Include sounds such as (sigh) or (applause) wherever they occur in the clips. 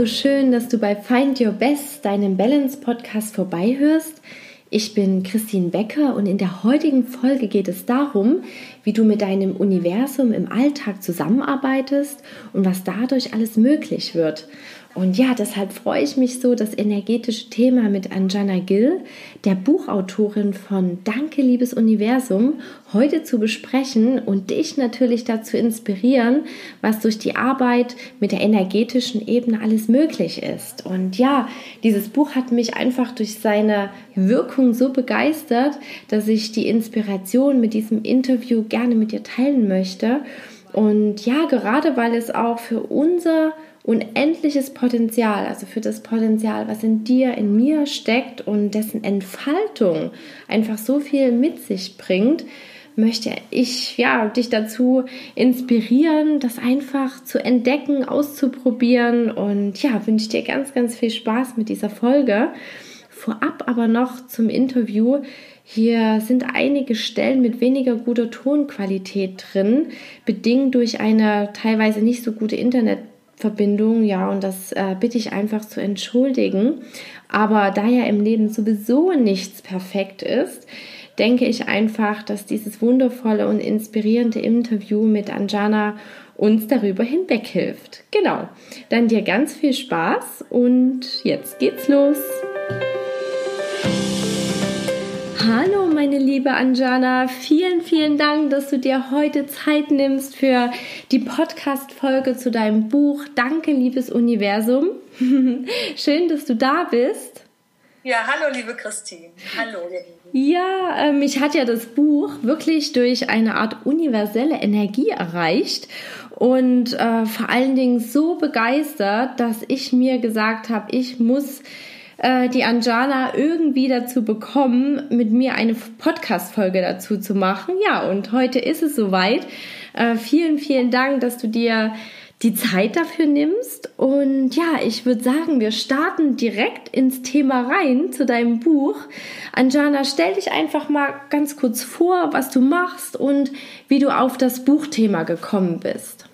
so schön, dass du bei Find Your Best, deinem Balance-Podcast, vorbeihörst. Ich bin Christine Becker und in der heutigen Folge geht es darum, wie du mit deinem Universum im Alltag zusammenarbeitest und was dadurch alles möglich wird. Und ja, deshalb freue ich mich so, das energetische Thema mit Anjana Gill, der Buchautorin von Danke, liebes Universum, heute zu besprechen und dich natürlich dazu inspirieren, was durch die Arbeit mit der energetischen Ebene alles möglich ist. Und ja, dieses Buch hat mich einfach durch seine Wirkung so begeistert, dass ich die Inspiration mit diesem Interview gerne mit dir teilen möchte. Und ja, gerade weil es auch für unser unendliches Potenzial, also für das Potenzial, was in dir, in mir steckt und dessen Entfaltung einfach so viel mit sich bringt, möchte ich ja dich dazu inspirieren, das einfach zu entdecken, auszuprobieren und ja, wünsche dir ganz, ganz viel Spaß mit dieser Folge. Vorab aber noch zum Interview. Hier sind einige Stellen mit weniger guter Tonqualität drin, bedingt durch eine teilweise nicht so gute Internet Verbindung, ja, und das äh, bitte ich einfach zu entschuldigen. Aber da ja im Leben sowieso nichts perfekt ist, denke ich einfach, dass dieses wundervolle und inspirierende Interview mit Anjana uns darüber hinweg hilft. Genau. Dann dir ganz viel Spaß und jetzt geht's los. Liebe Anjana. Vielen, vielen Dank, dass du dir heute Zeit nimmst für die Podcast-Folge zu deinem Buch. Danke, liebes Universum. (laughs) Schön, dass du da bist. Ja, hallo, liebe Christine. Hallo, ihr Lieben. Ja, äh, mich hat ja das Buch wirklich durch eine Art universelle Energie erreicht und äh, vor allen Dingen so begeistert, dass ich mir gesagt habe, ich muss äh, die Anjana irgendwie dazu bekommen, mit mir eine Podcast-Folge dazu zu machen. Ja, und heute ist es soweit. Äh, vielen, vielen Dank, dass du dir die Zeit dafür nimmst. Und ja, ich würde sagen, wir starten direkt ins Thema rein zu deinem Buch. Anjana, stell dich einfach mal ganz kurz vor, was du machst und wie du auf das Buchthema gekommen bist.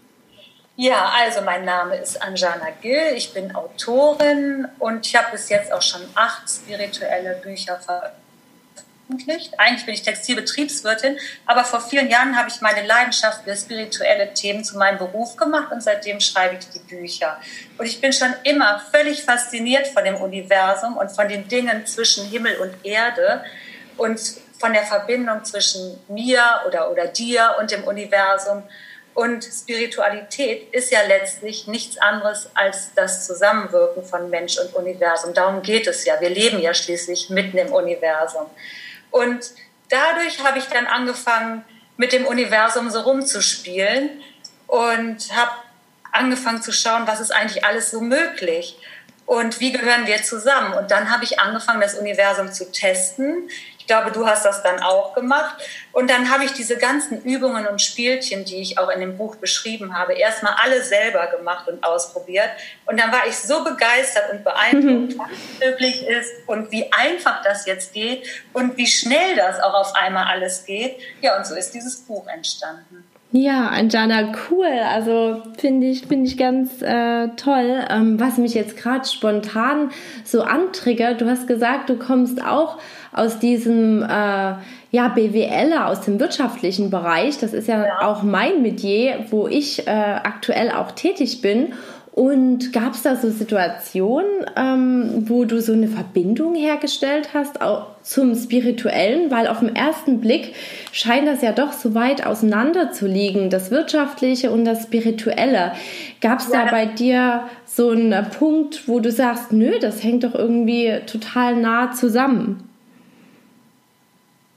Ja, also mein Name ist Anjana Gill, ich bin Autorin und ich habe bis jetzt auch schon acht spirituelle Bücher veröffentlicht. Eigentlich bin ich Textilbetriebswirtin, aber vor vielen Jahren habe ich meine Leidenschaft für spirituelle Themen zu meinem Beruf gemacht und seitdem schreibe ich die Bücher. Und ich bin schon immer völlig fasziniert von dem Universum und von den Dingen zwischen Himmel und Erde und von der Verbindung zwischen mir oder, oder dir und dem Universum. Und Spiritualität ist ja letztlich nichts anderes als das Zusammenwirken von Mensch und Universum. Darum geht es ja. Wir leben ja schließlich mitten im Universum. Und dadurch habe ich dann angefangen, mit dem Universum so rumzuspielen und habe angefangen zu schauen, was ist eigentlich alles so möglich und wie gehören wir zusammen. Und dann habe ich angefangen, das Universum zu testen. Ich glaube, du hast das dann auch gemacht. Und dann habe ich diese ganzen Übungen und Spielchen, die ich auch in dem Buch beschrieben habe, erstmal alle selber gemacht und ausprobiert. Und dann war ich so begeistert und beeindruckt, mhm. was möglich ist und wie einfach das jetzt geht und wie schnell das auch auf einmal alles geht. Ja, und so ist dieses Buch entstanden. Ja, Anjana, cool. Also finde ich, finde ich ganz äh, toll. Ähm, was mich jetzt gerade spontan so antriggert, du hast gesagt, du kommst auch aus diesem äh, ja, BWLer, aus dem wirtschaftlichen Bereich. Das ist ja, ja. auch mein Metier, wo ich äh, aktuell auch tätig bin. Und gab es da so Situationen, ähm, wo du so eine Verbindung hergestellt hast auch zum Spirituellen? Weil auf den ersten Blick scheint das ja doch so weit auseinander zu liegen, das Wirtschaftliche und das Spirituelle. Gab es ja. da bei dir so einen Punkt, wo du sagst, nö, das hängt doch irgendwie total nah zusammen?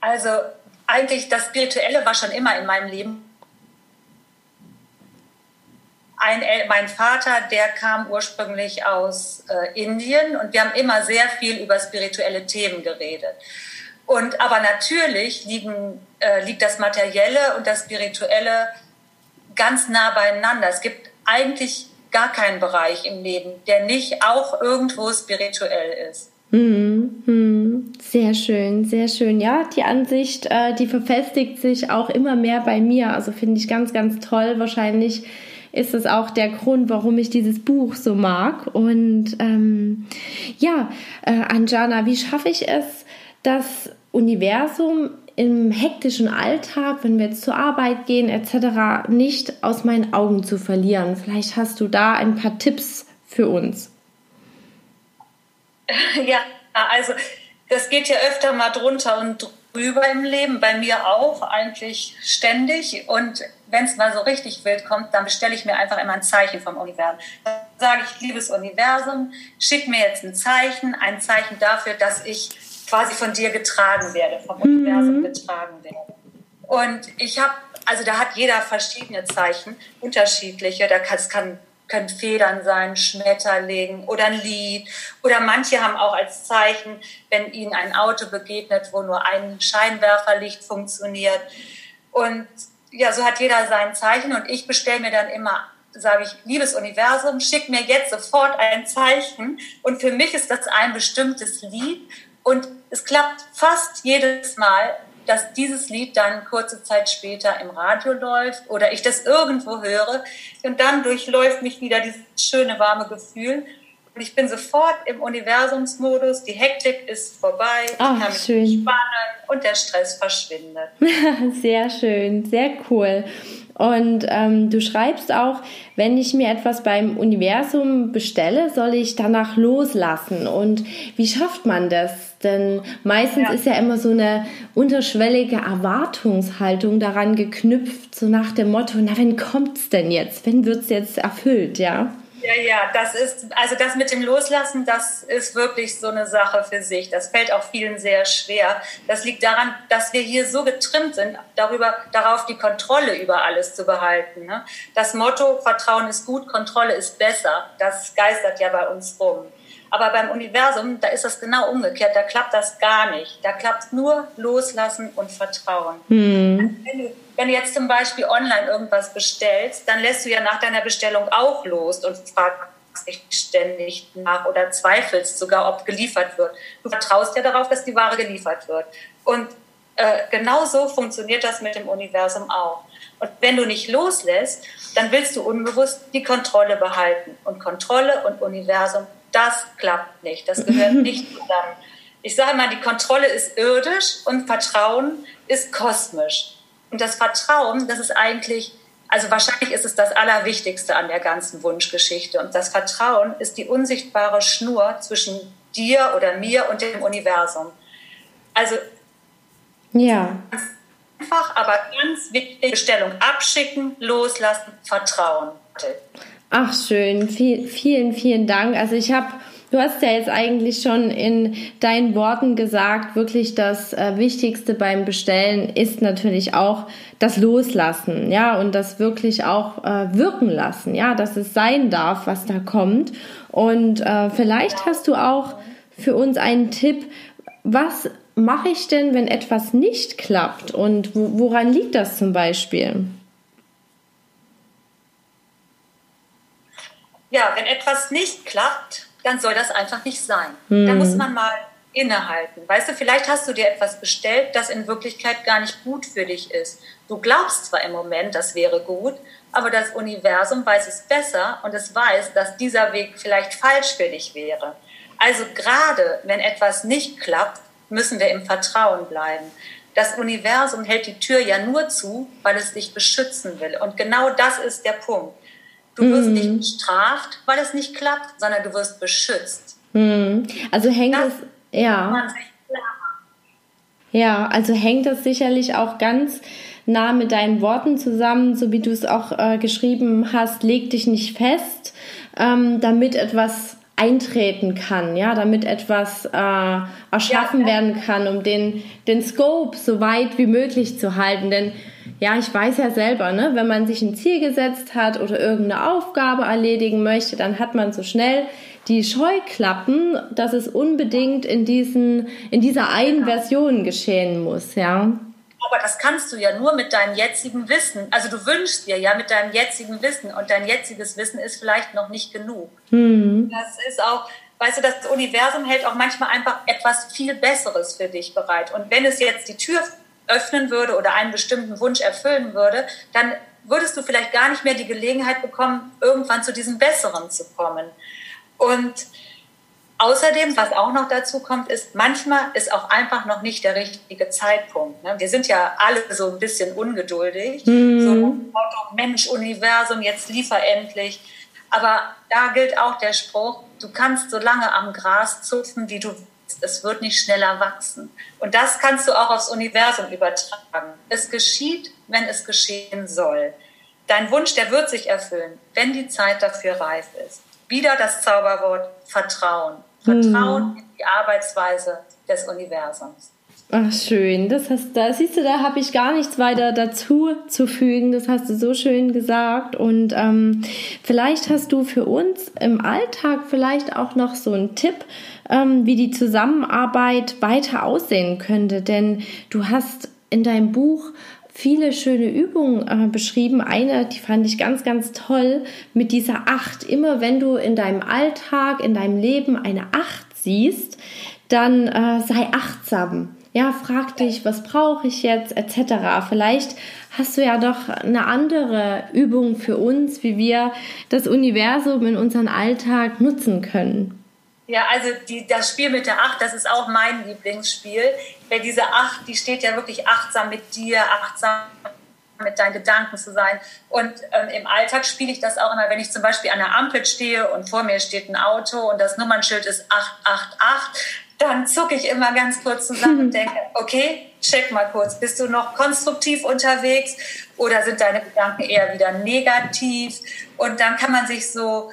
Also eigentlich das Spirituelle war schon immer in meinem Leben ein, mein Vater, der kam ursprünglich aus äh, Indien und wir haben immer sehr viel über spirituelle Themen geredet. Und aber natürlich liegen, äh, liegt das Materielle und das Spirituelle ganz nah beieinander. Es gibt eigentlich gar keinen Bereich im Leben, der nicht auch irgendwo spirituell ist. Mhm, mhm. Sehr schön, sehr schön. Ja, die Ansicht, äh, die verfestigt sich auch immer mehr bei mir. Also finde ich ganz, ganz toll. Wahrscheinlich ist es auch der Grund, warum ich dieses Buch so mag. Und ähm, ja, äh, Anjana, wie schaffe ich es, das Universum im hektischen Alltag, wenn wir jetzt zur Arbeit gehen etc., nicht aus meinen Augen zu verlieren? Vielleicht hast du da ein paar Tipps für uns. (laughs) Ja, also das geht ja öfter mal drunter und drüber im Leben, bei mir auch eigentlich ständig. Und wenn es mal so richtig wild kommt, dann bestelle ich mir einfach immer ein Zeichen vom Universum. Dann sage ich, liebes Universum, schick mir jetzt ein Zeichen, ein Zeichen dafür, dass ich quasi von dir getragen werde, vom mhm. Universum getragen werde. Und ich habe, also da hat jeder verschiedene Zeichen, unterschiedliche. Da kann, es kann können Federn sein, Schmetterling oder ein Lied. Oder manche haben auch als Zeichen, wenn ihnen ein Auto begegnet, wo nur ein Scheinwerferlicht funktioniert. Und ja, so hat jeder sein Zeichen. Und ich bestelle mir dann immer, sage ich, liebes Universum, schick mir jetzt sofort ein Zeichen. Und für mich ist das ein bestimmtes Lied. Und es klappt fast jedes Mal, dass dieses Lied dann kurze Zeit später im Radio läuft oder ich das irgendwo höre und dann durchläuft mich wieder dieses schöne warme Gefühl und ich bin sofort im Universumsmodus, die Hektik ist vorbei, ich kann mich schön. entspannen und der Stress verschwindet. (laughs) sehr schön, sehr cool. Und ähm, du schreibst auch, wenn ich mir etwas beim Universum bestelle, soll ich danach loslassen. Und wie schafft man das? Denn meistens ja. ist ja immer so eine unterschwellige Erwartungshaltung daran geknüpft, so nach dem Motto, na, wann kommt's denn jetzt? Wann wird's jetzt erfüllt, ja? Ja, ja, das ist, also das mit dem Loslassen, das ist wirklich so eine Sache für sich. Das fällt auch vielen sehr schwer. Das liegt daran, dass wir hier so getrimmt sind, darüber, darauf die Kontrolle über alles zu behalten. Ne? Das Motto, Vertrauen ist gut, Kontrolle ist besser, das geistert ja bei uns rum. Aber beim Universum, da ist das genau umgekehrt. Da klappt das gar nicht. Da klappt nur Loslassen und Vertrauen. Mhm. Wenn, du, wenn, du, jetzt zum Beispiel online irgendwas bestellst, dann lässt du ja nach deiner Bestellung auch los und fragst dich ständig nach oder zweifelst sogar, ob geliefert wird. Du vertraust ja darauf, dass die Ware geliefert wird. Und äh, genau so funktioniert das mit dem Universum auch. Und wenn du nicht loslässt, dann willst du unbewusst die Kontrolle behalten. Und Kontrolle und Universum das klappt nicht. Das gehört (laughs) nicht zusammen. Ich sage mal, die Kontrolle ist irdisch und Vertrauen ist kosmisch. Und das Vertrauen, das ist eigentlich, also wahrscheinlich ist es das Allerwichtigste an der ganzen Wunschgeschichte. Und das Vertrauen ist die unsichtbare Schnur zwischen dir oder mir und dem Universum. Also ja. einfach, aber ganz wichtige Stellung abschicken, loslassen, vertrauen. Ach schön, viel, vielen, vielen Dank. Also ich habe, du hast ja jetzt eigentlich schon in deinen Worten gesagt, wirklich das äh, Wichtigste beim Bestellen ist natürlich auch das Loslassen, ja, und das wirklich auch äh, wirken lassen, ja, dass es sein darf, was da kommt. Und äh, vielleicht hast du auch für uns einen Tipp, was mache ich denn, wenn etwas nicht klappt und woran liegt das zum Beispiel? Ja, wenn etwas nicht klappt, dann soll das einfach nicht sein. Mhm. Da muss man mal innehalten. Weißt du, vielleicht hast du dir etwas bestellt, das in Wirklichkeit gar nicht gut für dich ist. Du glaubst zwar im Moment, das wäre gut, aber das Universum weiß es besser und es weiß, dass dieser Weg vielleicht falsch für dich wäre. Also gerade wenn etwas nicht klappt, müssen wir im Vertrauen bleiben. Das Universum hält die Tür ja nur zu, weil es dich beschützen will. Und genau das ist der Punkt. Du wirst mhm. nicht bestraft, weil es nicht klappt, sondern du wirst beschützt. Mhm. Also hängt das es, ja. Ja, also hängt das sicherlich auch ganz nah mit deinen Worten zusammen, so wie du es auch äh, geschrieben hast, leg dich nicht fest, ähm, damit etwas eintreten kann, ja, damit etwas äh, erschaffen ja, werden kann, um den, den Scope so weit wie möglich zu halten. Denn ja, ich weiß ja selber, ne, wenn man sich ein Ziel gesetzt hat oder irgendeine Aufgabe erledigen möchte, dann hat man so schnell die Scheuklappen, dass es unbedingt in diesen, in dieser einen Version geschehen muss, ja. Aber das kannst du ja nur mit deinem jetzigen Wissen. Also du wünschst dir ja mit deinem jetzigen Wissen und dein jetziges Wissen ist vielleicht noch nicht genug. Mhm. Das ist auch, weißt du, das Universum hält auch manchmal einfach etwas viel Besseres für dich bereit. Und wenn es jetzt die Tür öffnen würde oder einen bestimmten Wunsch erfüllen würde, dann würdest du vielleicht gar nicht mehr die Gelegenheit bekommen, irgendwann zu diesem Besseren zu kommen. Und Außerdem, was auch noch dazu kommt, ist, manchmal ist auch einfach noch nicht der richtige Zeitpunkt. Ne? Wir sind ja alle so ein bisschen ungeduldig. Mm. So Motto, Mensch, Universum, jetzt liefer endlich. Aber da gilt auch der Spruch, du kannst so lange am Gras zupfen, wie du willst. Es wird nicht schneller wachsen. Und das kannst du auch aufs Universum übertragen. Es geschieht, wenn es geschehen soll. Dein Wunsch, der wird sich erfüllen, wenn die Zeit dafür reif ist. Wieder das Zauberwort Vertrauen. Vertrauen hm. in die Arbeitsweise des Universums. Ach, schön. Das hast, da siehst du, da habe ich gar nichts weiter dazu zu fügen. Das hast du so schön gesagt. Und ähm, vielleicht hast du für uns im Alltag vielleicht auch noch so einen Tipp, ähm, wie die Zusammenarbeit weiter aussehen könnte. Denn du hast in deinem Buch viele schöne Übungen äh, beschrieben. Eine, die fand ich ganz, ganz toll mit dieser Acht. Immer wenn du in deinem Alltag, in deinem Leben eine Acht siehst, dann äh, sei achtsam. Ja, frag dich, was brauche ich jetzt, etc. Vielleicht hast du ja doch eine andere Übung für uns, wie wir das Universum in unserem Alltag nutzen können. Ja, also die, das Spiel mit der Acht, das ist auch mein Lieblingsspiel. Weil diese Acht, die steht ja wirklich achtsam mit dir, achtsam mit deinen Gedanken zu sein. Und ähm, im Alltag spiele ich das auch immer, wenn ich zum Beispiel an der Ampel stehe und vor mir steht ein Auto und das Nummernschild ist 888, dann zucke ich immer ganz kurz zusammen und (laughs) denke, okay, check mal kurz, bist du noch konstruktiv unterwegs oder sind deine Gedanken eher wieder negativ? Und dann kann man sich so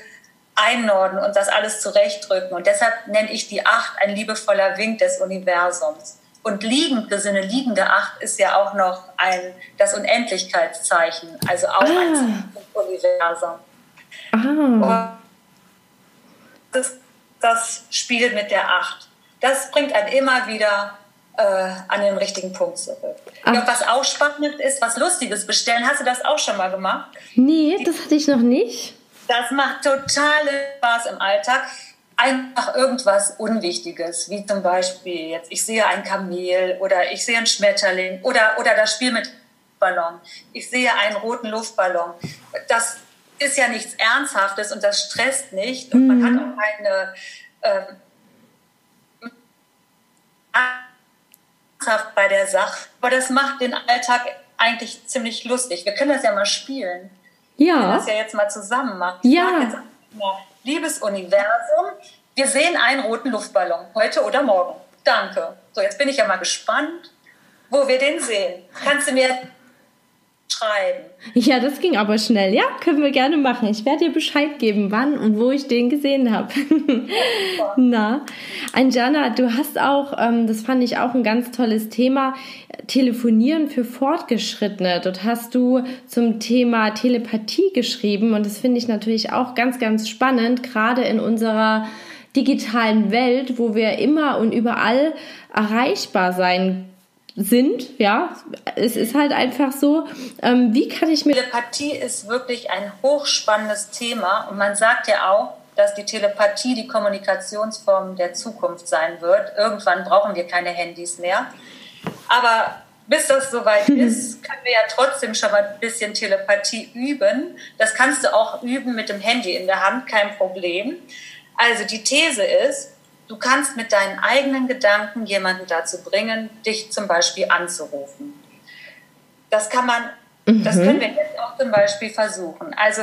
einnorden und das alles zurechtdrücken. Und deshalb nenne ich die Acht ein liebevoller Wink des Universums. Und liegend, das eine liegende Acht ist ja auch noch ein, das Unendlichkeitszeichen, also auch ah. ein Universum. Ah. Das, das Spiel mit der Acht, das bringt einen immer wieder äh, an den richtigen Punkt zurück. Ja, was auch spannend ist, was Lustiges bestellen. Hast du das auch schon mal gemacht? Nee, das hatte ich noch nicht. Das macht totale Spaß im Alltag. Einfach irgendwas Unwichtiges, wie zum Beispiel jetzt, ich sehe ein Kamel oder ich sehe einen Schmetterling oder, oder das Spiel mit Ballon. Ich sehe einen roten Luftballon. Das ist ja nichts Ernsthaftes und das stresst nicht und man hat mhm. auch keine ähm, ernsthaft bei der Sache. Aber das macht den Alltag eigentlich ziemlich lustig. Wir können das ja mal spielen. Ja. Wir das ja jetzt mal zusammen machen. Ja. Liebes Universum, wir sehen einen roten Luftballon, heute oder morgen. Danke. So, jetzt bin ich ja mal gespannt, wo wir den sehen. Kannst du mir schreiben. Ja, das ging aber schnell. Ja, können wir gerne machen. Ich werde dir Bescheid geben, wann und wo ich den gesehen habe. (laughs) Na, Anjana, du hast auch, ähm, das fand ich auch ein ganz tolles Thema, Telefonieren für Fortgeschrittene. Dort hast du zum Thema Telepathie geschrieben und das finde ich natürlich auch ganz, ganz spannend, gerade in unserer digitalen Welt, wo wir immer und überall erreichbar sein sind. Ja, es ist halt einfach so. Ähm, wie kann ich mir. Telepathie ist wirklich ein hochspannendes Thema und man sagt ja auch, dass die Telepathie die Kommunikationsform der Zukunft sein wird. Irgendwann brauchen wir keine Handys mehr. Aber bis das soweit (laughs) ist, können wir ja trotzdem schon mal ein bisschen Telepathie üben. Das kannst du auch üben mit dem Handy in der Hand, kein Problem. Also die These ist, Du kannst mit deinen eigenen Gedanken jemanden dazu bringen, dich zum Beispiel anzurufen. Das kann man, mhm. das können wir jetzt auch zum Beispiel versuchen. Also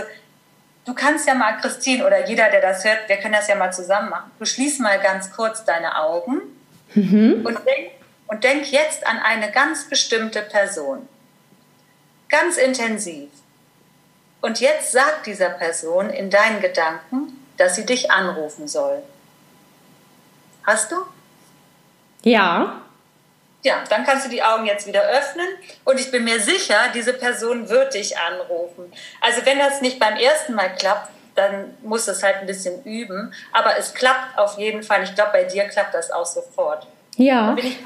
du kannst ja mal, Christine oder jeder, der das hört, wir können das ja mal zusammen machen. Du schließt mal ganz kurz deine Augen mhm. und, denk, und denk jetzt an eine ganz bestimmte Person. Ganz intensiv. Und jetzt sagt dieser Person in deinen Gedanken, dass sie dich anrufen soll. Hast du? Ja. Ja, dann kannst du die Augen jetzt wieder öffnen und ich bin mir sicher, diese Person wird dich anrufen. Also wenn das nicht beim ersten Mal klappt, dann muss es halt ein bisschen üben. Aber es klappt auf jeden Fall. Ich glaube, bei dir klappt das auch sofort. Ja. Da bin ich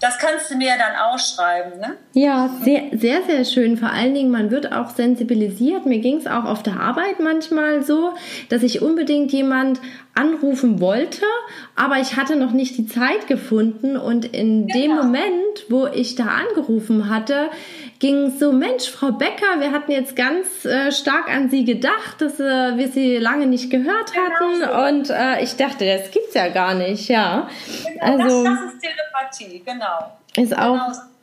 das kannst du mir dann ausschreiben, ne? Ja, sehr, sehr, sehr schön. Vor allen Dingen, man wird auch sensibilisiert. Mir ging es auch auf der Arbeit manchmal so, dass ich unbedingt jemand anrufen wollte, aber ich hatte noch nicht die Zeit gefunden und in genau. dem Moment, wo ich da angerufen hatte, ging so, Mensch, Frau Becker, wir hatten jetzt ganz äh, stark an Sie gedacht, dass äh, wir Sie lange nicht gehört hatten genau so. und äh, ich dachte, das gibt's ja gar nicht, ja. Genau, also, das, das ist Telepathie, genau. Ist auch genau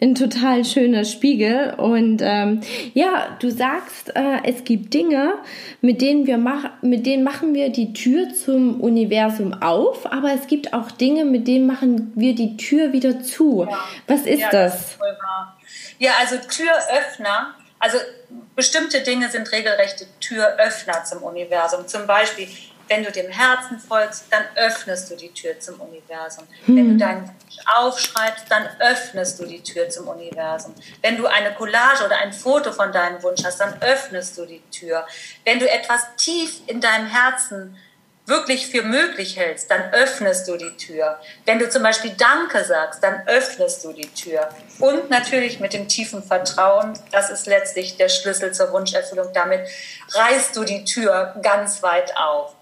ein total schöner Spiegel. Und ähm, ja, du sagst, äh, es gibt Dinge, mit denen wir mach, mit denen machen wir die Tür zum Universum auf, aber es gibt auch Dinge, mit denen machen wir die Tür wieder zu. Ja. Was ist ja, das? das ist ja, also Türöffner. Also bestimmte Dinge sind regelrechte Türöffner zum Universum. Zum Beispiel wenn du dem Herzen folgst, dann öffnest du die Tür zum Universum. Hm. Wenn du deinen Wunsch aufschreibst, dann öffnest du die Tür zum Universum. Wenn du eine Collage oder ein Foto von deinem Wunsch hast, dann öffnest du die Tür. Wenn du etwas tief in deinem Herzen wirklich für möglich hältst, dann öffnest du die Tür. Wenn du zum Beispiel Danke sagst, dann öffnest du die Tür. Und natürlich mit dem tiefen Vertrauen, das ist letztlich der Schlüssel zur Wunscherfüllung. Damit reißt du die Tür ganz weit auf.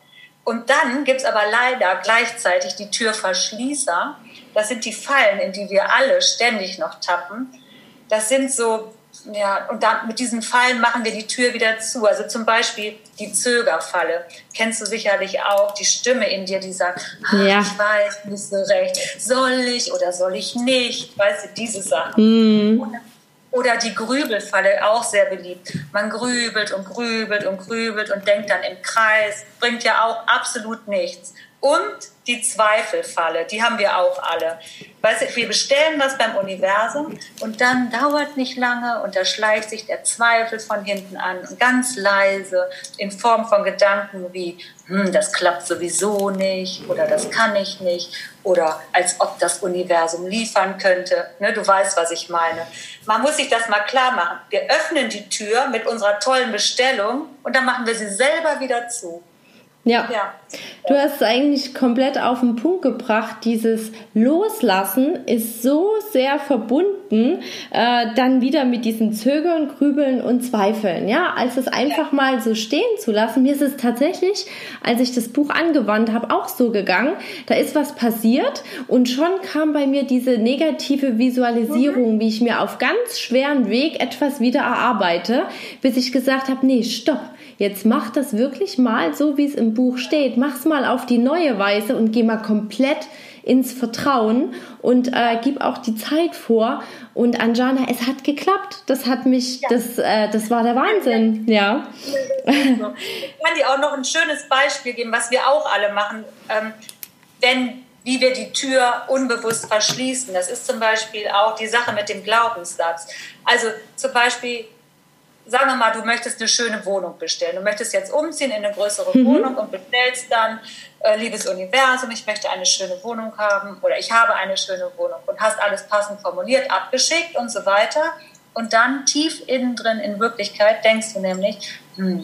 Und dann gibt es aber leider gleichzeitig die Türverschließer. Das sind die Fallen, in die wir alle ständig noch tappen. Das sind so, ja, und dann mit diesen Fallen machen wir die Tür wieder zu. Also zum Beispiel die Zögerfalle. Kennst du sicherlich auch die Stimme in dir, die sagt, ja. ich weiß nicht so recht, soll ich oder soll ich nicht? Weißt du, diese Sachen. Mhm. Oder die Grübelfalle, auch sehr beliebt. Man grübelt und grübelt und grübelt und denkt dann im Kreis, bringt ja auch absolut nichts. Und die Zweifelfalle, die haben wir auch alle. Weißt du, wir bestellen was beim Universum und dann dauert nicht lange und da schleicht sich der Zweifel von hinten an ganz leise in Form von Gedanken wie, hm, das klappt sowieso nicht oder das kann ich nicht oder als ob das Universum liefern könnte. Ne, du weißt, was ich meine. Man muss sich das mal klar machen. Wir öffnen die Tür mit unserer tollen Bestellung und dann machen wir sie selber wieder zu. Ja. ja. Du hast es eigentlich komplett auf den Punkt gebracht. Dieses Loslassen ist so sehr verbunden äh, dann wieder mit diesen Zögern, Grübeln und Zweifeln. Ja, als es einfach mal so stehen zu lassen. Mir ist es tatsächlich, als ich das Buch angewandt habe, auch so gegangen. Da ist was passiert und schon kam bei mir diese negative Visualisierung, mhm. wie ich mir auf ganz schweren Weg etwas wieder erarbeite, bis ich gesagt habe, nee, stopp Jetzt mach das wirklich mal so, wie es im Buch steht. Mach's mal auf die neue Weise und geh mal komplett ins Vertrauen und äh, gib auch die Zeit vor. Und Anjana, es hat geklappt. Das hat mich, ja. das, äh, das war der Wahnsinn. Ja. Ich kann dir auch noch ein schönes Beispiel geben, was wir auch alle machen. Ähm, wenn wie wir die Tür unbewusst verschließen. Das ist zum Beispiel auch die Sache mit dem Glaubenssatz. Also zum Beispiel, sagen wir mal, du möchtest eine schöne Wohnung bestellen. Du möchtest jetzt umziehen in eine größere mhm. Wohnung und bestellst dann, äh, liebes Universum, ich möchte eine schöne Wohnung haben oder ich habe eine schöne Wohnung und hast alles passend formuliert, abgeschickt und so weiter. Und dann tief innen drin in Wirklichkeit denkst du nämlich, hm,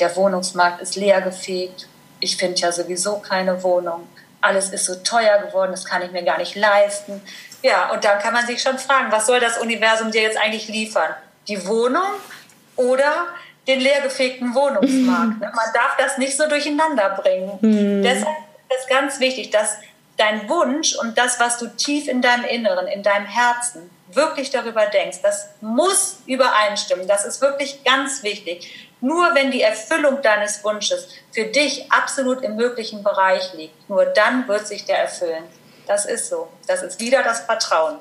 der Wohnungsmarkt ist leergefegt, ich finde ja sowieso keine Wohnung, alles ist so teuer geworden, das kann ich mir gar nicht leisten. Ja, und dann kann man sich schon fragen, was soll das Universum dir jetzt eigentlich liefern? Die Wohnung oder den leergefegten Wohnungsmarkt. (laughs) Ne? Man darf das nicht so durcheinander bringen. Mhm. Deshalb ist es ganz wichtig, dass dein Wunsch und das, was du tief in deinem Inneren, in deinem Herzen wirklich darüber denkst, das muss übereinstimmen. Das ist wirklich ganz wichtig. Nur wenn die Erfüllung deines Wunsches für dich absolut im möglichen Bereich liegt, nur dann wird sich der erfüllen. Das ist so. Das ist wieder das Vertrauen.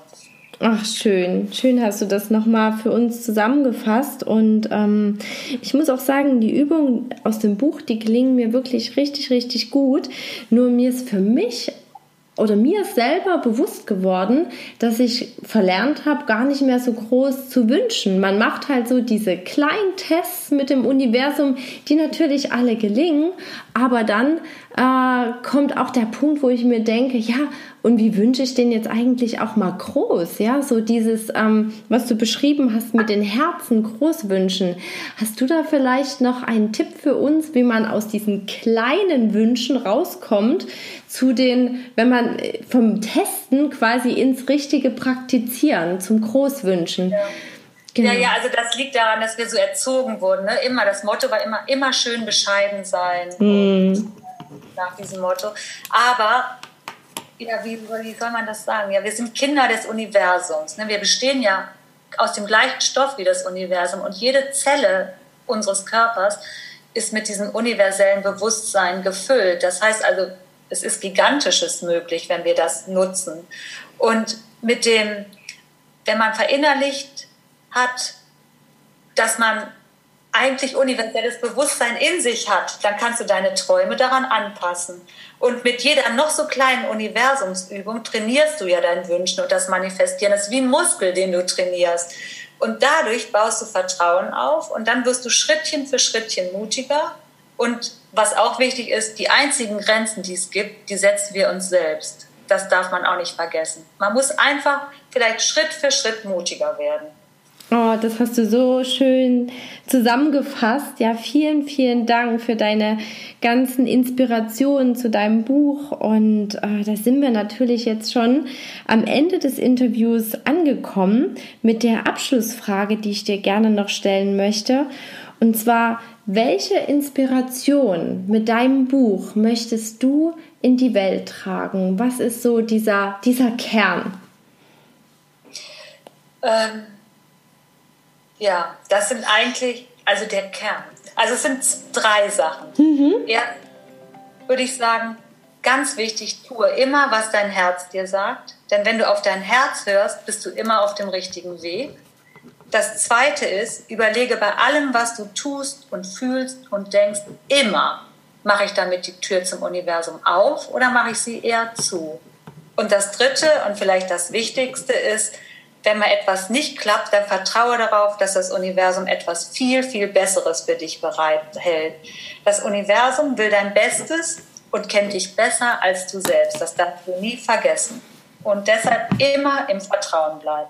Ach, schön. Schön hast du das nochmal für uns zusammengefasst. Und ähm, ich muss auch sagen, die Übungen aus dem Buch, die gelingen mir wirklich richtig, richtig gut. Nur mir ist für mich oder mir selber bewusst geworden, dass ich verlernt habe, gar nicht mehr so groß zu wünschen. Man macht halt so diese kleinen Tests mit dem Universum, die natürlich alle gelingen, aber dann äh, kommt auch der Punkt, wo ich mir denke, ja, und wie wünsche ich den jetzt eigentlich auch mal groß? Ja, so dieses, ähm, was du beschrieben hast mit den Herzen groß wünschen. Hast du da vielleicht noch einen Tipp für uns, wie man aus diesen kleinen Wünschen rauskommt zu den, wenn man äh, vom Testen quasi ins richtige Praktizieren, zum Großwünschen? Ja. Genau. Ja, ja, also das liegt daran, dass wir so erzogen wurden. Ne? Immer, das Motto war immer, immer schön bescheiden sein. Mm. Nach diesem Motto. Aber ja, wie, wie soll man das sagen? Ja, wir sind Kinder des Universums. Ne? Wir bestehen ja aus dem gleichen Stoff wie das Universum und jede Zelle unseres Körpers ist mit diesem universellen Bewusstsein gefüllt. Das heißt also, es ist Gigantisches möglich, wenn wir das nutzen. Und mit dem, wenn man verinnerlicht hat, dass man eigentlich universelles Bewusstsein in sich hat, dann kannst du deine Träume daran anpassen. Und mit jeder noch so kleinen Universumsübung trainierst du ja dein Wünschen und das Manifestieren. Das ist wie ein Muskel, den du trainierst. Und dadurch baust du Vertrauen auf und dann wirst du Schrittchen für Schrittchen mutiger. Und was auch wichtig ist, die einzigen Grenzen, die es gibt, die setzen wir uns selbst. Das darf man auch nicht vergessen. Man muss einfach vielleicht Schritt für Schritt mutiger werden. Oh, das hast du so schön zusammengefasst. Ja, vielen, vielen Dank für deine ganzen Inspirationen zu deinem Buch. Und äh, da sind wir natürlich jetzt schon am Ende des Interviews angekommen mit der Abschlussfrage, die ich dir gerne noch stellen möchte. Und zwar, welche Inspiration mit deinem Buch möchtest du in die Welt tragen? Was ist so dieser, dieser Kern? Ähm ja, das sind eigentlich, also der Kern. Also es sind drei Sachen. Mhm. Ja, würde ich sagen, ganz wichtig, tue immer, was dein Herz dir sagt. Denn wenn du auf dein Herz hörst, bist du immer auf dem richtigen Weg. Das zweite ist, überlege bei allem, was du tust und fühlst und denkst, immer, mache ich damit die Tür zum Universum auf oder mache ich sie eher zu? Und das dritte und vielleicht das Wichtigste ist, wenn mal etwas nicht klappt, dann vertraue darauf, dass das Universum etwas viel, viel Besseres für dich bereithält. Das Universum will dein Bestes und kennt dich besser als du selbst. Das darfst du nie vergessen. Und deshalb immer im Vertrauen bleiben.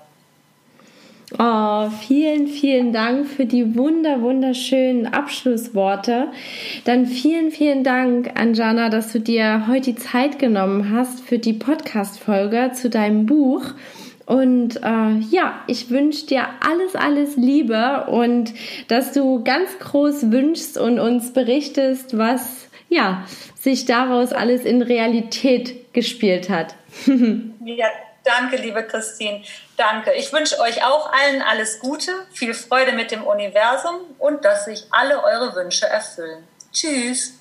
Oh, vielen, vielen Dank für die wunder, wunderschönen Abschlussworte. Dann vielen, vielen Dank, Anjana, dass du dir heute die Zeit genommen hast für die Podcast-Folge zu deinem Buch. Und äh, ja, ich wünsche dir alles, alles Liebe und dass du ganz groß wünschst und uns berichtest, was ja sich daraus alles in Realität gespielt hat. (laughs) ja, danke, liebe Christine. Danke. Ich wünsche euch auch allen alles Gute, viel Freude mit dem Universum und dass sich alle eure Wünsche erfüllen. Tschüss.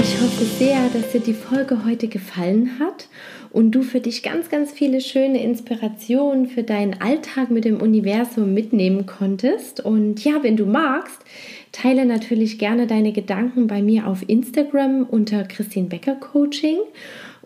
Ich hoffe sehr, dass dir die Folge heute gefallen hat und du für dich ganz, ganz viele schöne Inspirationen für deinen Alltag mit dem Universum mitnehmen konntest. Und ja, wenn du magst, teile natürlich gerne deine Gedanken bei mir auf Instagram unter Christine Becker Coaching.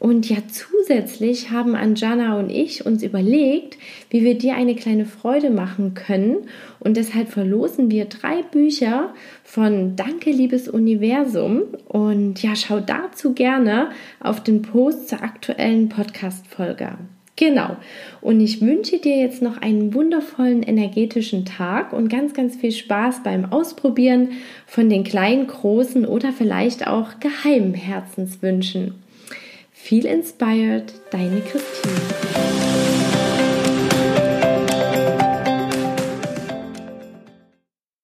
Und ja, zusätzlich haben Anjana und ich uns überlegt, wie wir dir eine kleine Freude machen können. Und deshalb verlosen wir drei Bücher von Danke, liebes Universum. Und ja, schau dazu gerne auf den Post zur aktuellen Podcast-Folge. Genau. Und ich wünsche dir jetzt noch einen wundervollen energetischen Tag und ganz, ganz viel Spaß beim Ausprobieren von den kleinen, großen oder vielleicht auch geheimen Herzenswünschen. Feel inspired, deine Christine.